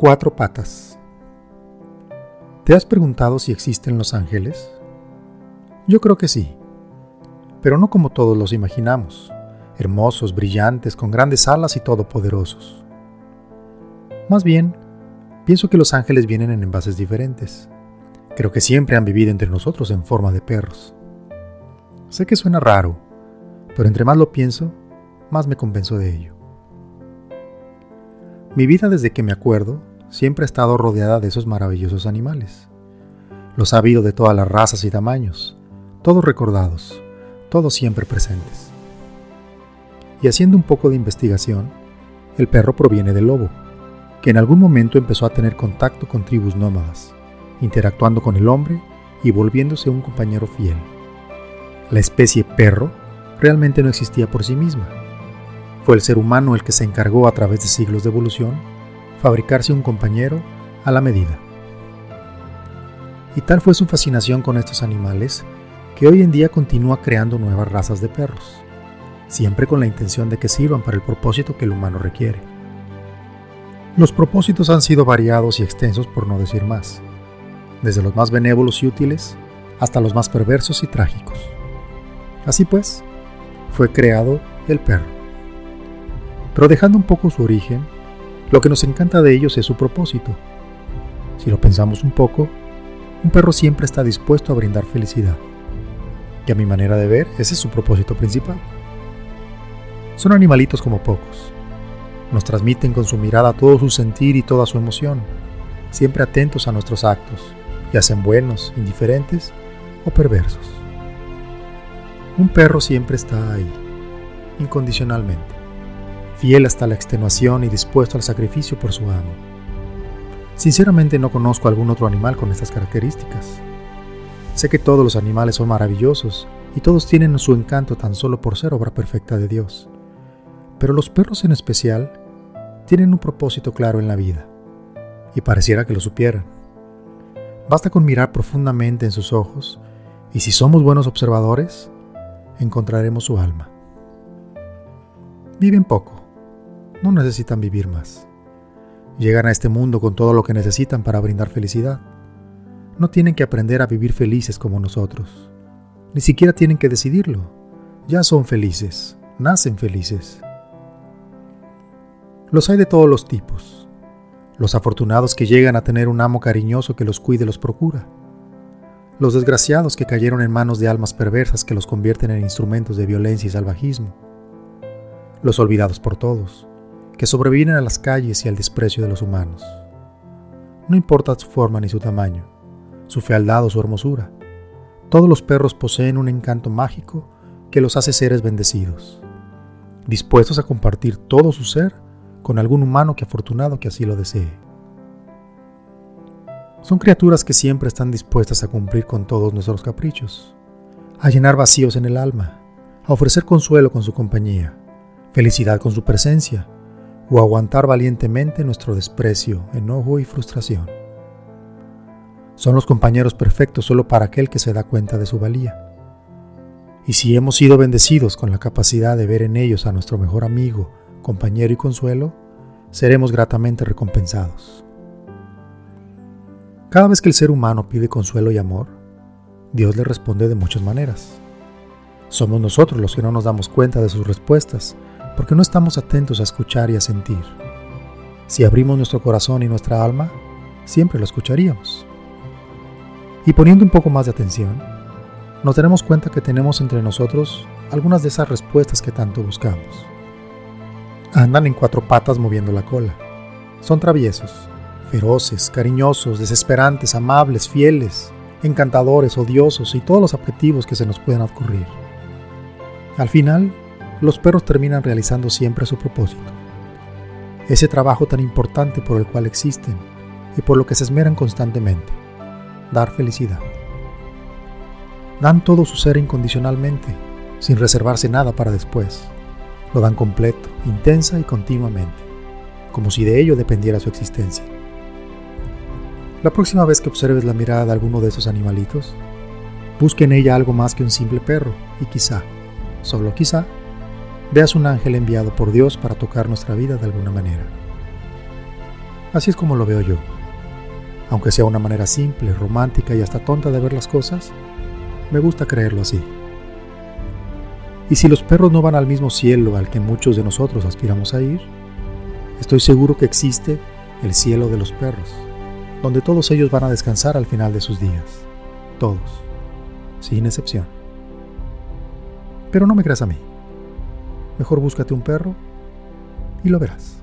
Cuatro patas. ¿Te has preguntado si existen los ángeles? Yo creo que sí, pero no como todos los imaginamos, hermosos, brillantes, con grandes alas y todopoderosos. Más bien, pienso que los ángeles vienen en envases diferentes. Creo que siempre han vivido entre nosotros en forma de perros. Sé que suena raro, pero entre más lo pienso, más me convenzo de ello. Mi vida desde que me acuerdo siempre ha estado rodeada de esos maravillosos animales. Los ha habido de todas las razas y tamaños, todos recordados, todos siempre presentes. Y haciendo un poco de investigación, el perro proviene del lobo, que en algún momento empezó a tener contacto con tribus nómadas, interactuando con el hombre y volviéndose un compañero fiel. La especie perro realmente no existía por sí misma. Fue el ser humano el que se encargó a través de siglos de evolución fabricarse un compañero a la medida. Y tal fue su fascinación con estos animales que hoy en día continúa creando nuevas razas de perros, siempre con la intención de que sirvan para el propósito que el humano requiere. Los propósitos han sido variados y extensos por no decir más, desde los más benévolos y útiles hasta los más perversos y trágicos. Así pues, fue creado el perro. Pero dejando un poco su origen, lo que nos encanta de ellos es su propósito. Si lo pensamos un poco, un perro siempre está dispuesto a brindar felicidad. Y a mi manera de ver, ese es su propósito principal. Son animalitos como pocos. Nos transmiten con su mirada todo su sentir y toda su emoción, siempre atentos a nuestros actos, ya sean buenos, indiferentes o perversos. Un perro siempre está ahí, incondicionalmente fiel hasta la extenuación y dispuesto al sacrificio por su amo. Sinceramente no conozco algún otro animal con estas características. Sé que todos los animales son maravillosos y todos tienen su encanto tan solo por ser obra perfecta de Dios. Pero los perros en especial tienen un propósito claro en la vida, y pareciera que lo supieran. Basta con mirar profundamente en sus ojos, y si somos buenos observadores, encontraremos su alma. Viven poco, no necesitan vivir más. Llegan a este mundo con todo lo que necesitan para brindar felicidad. No tienen que aprender a vivir felices como nosotros. Ni siquiera tienen que decidirlo. Ya son felices, nacen felices. Los hay de todos los tipos. Los afortunados que llegan a tener un amo cariñoso que los cuide y los procura. Los desgraciados que cayeron en manos de almas perversas que los convierten en instrumentos de violencia y salvajismo. Los olvidados por todos que sobreviven a las calles y al desprecio de los humanos. No importa su forma ni su tamaño, su fealdad o su hermosura, todos los perros poseen un encanto mágico que los hace seres bendecidos, dispuestos a compartir todo su ser con algún humano que afortunado que así lo desee. Son criaturas que siempre están dispuestas a cumplir con todos nuestros caprichos, a llenar vacíos en el alma, a ofrecer consuelo con su compañía, felicidad con su presencia o aguantar valientemente nuestro desprecio, enojo y frustración. Son los compañeros perfectos solo para aquel que se da cuenta de su valía. Y si hemos sido bendecidos con la capacidad de ver en ellos a nuestro mejor amigo, compañero y consuelo, seremos gratamente recompensados. Cada vez que el ser humano pide consuelo y amor, Dios le responde de muchas maneras. Somos nosotros los que no nos damos cuenta de sus respuestas porque no estamos atentos a escuchar y a sentir. Si abrimos nuestro corazón y nuestra alma, siempre lo escucharíamos. Y poniendo un poco más de atención, nos daremos cuenta que tenemos entre nosotros algunas de esas respuestas que tanto buscamos. Andan en cuatro patas moviendo la cola. Son traviesos, feroces, cariñosos, desesperantes, amables, fieles, encantadores, odiosos y todos los objetivos que se nos puedan ocurrir. Al final, los perros terminan realizando siempre su propósito. Ese trabajo tan importante por el cual existen y por lo que se esmeran constantemente, dar felicidad. Dan todo su ser incondicionalmente, sin reservarse nada para después. Lo dan completo, intensa y continuamente, como si de ello dependiera su existencia. La próxima vez que observes la mirada de alguno de esos animalitos, busque en ella algo más que un simple perro y quizá, solo quizá, veas un ángel enviado por Dios para tocar nuestra vida de alguna manera. Así es como lo veo yo. Aunque sea una manera simple, romántica y hasta tonta de ver las cosas, me gusta creerlo así. Y si los perros no van al mismo cielo al que muchos de nosotros aspiramos a ir, estoy seguro que existe el cielo de los perros, donde todos ellos van a descansar al final de sus días. Todos, sin excepción. Pero no me creas a mí. Mejor búscate un perro y lo verás.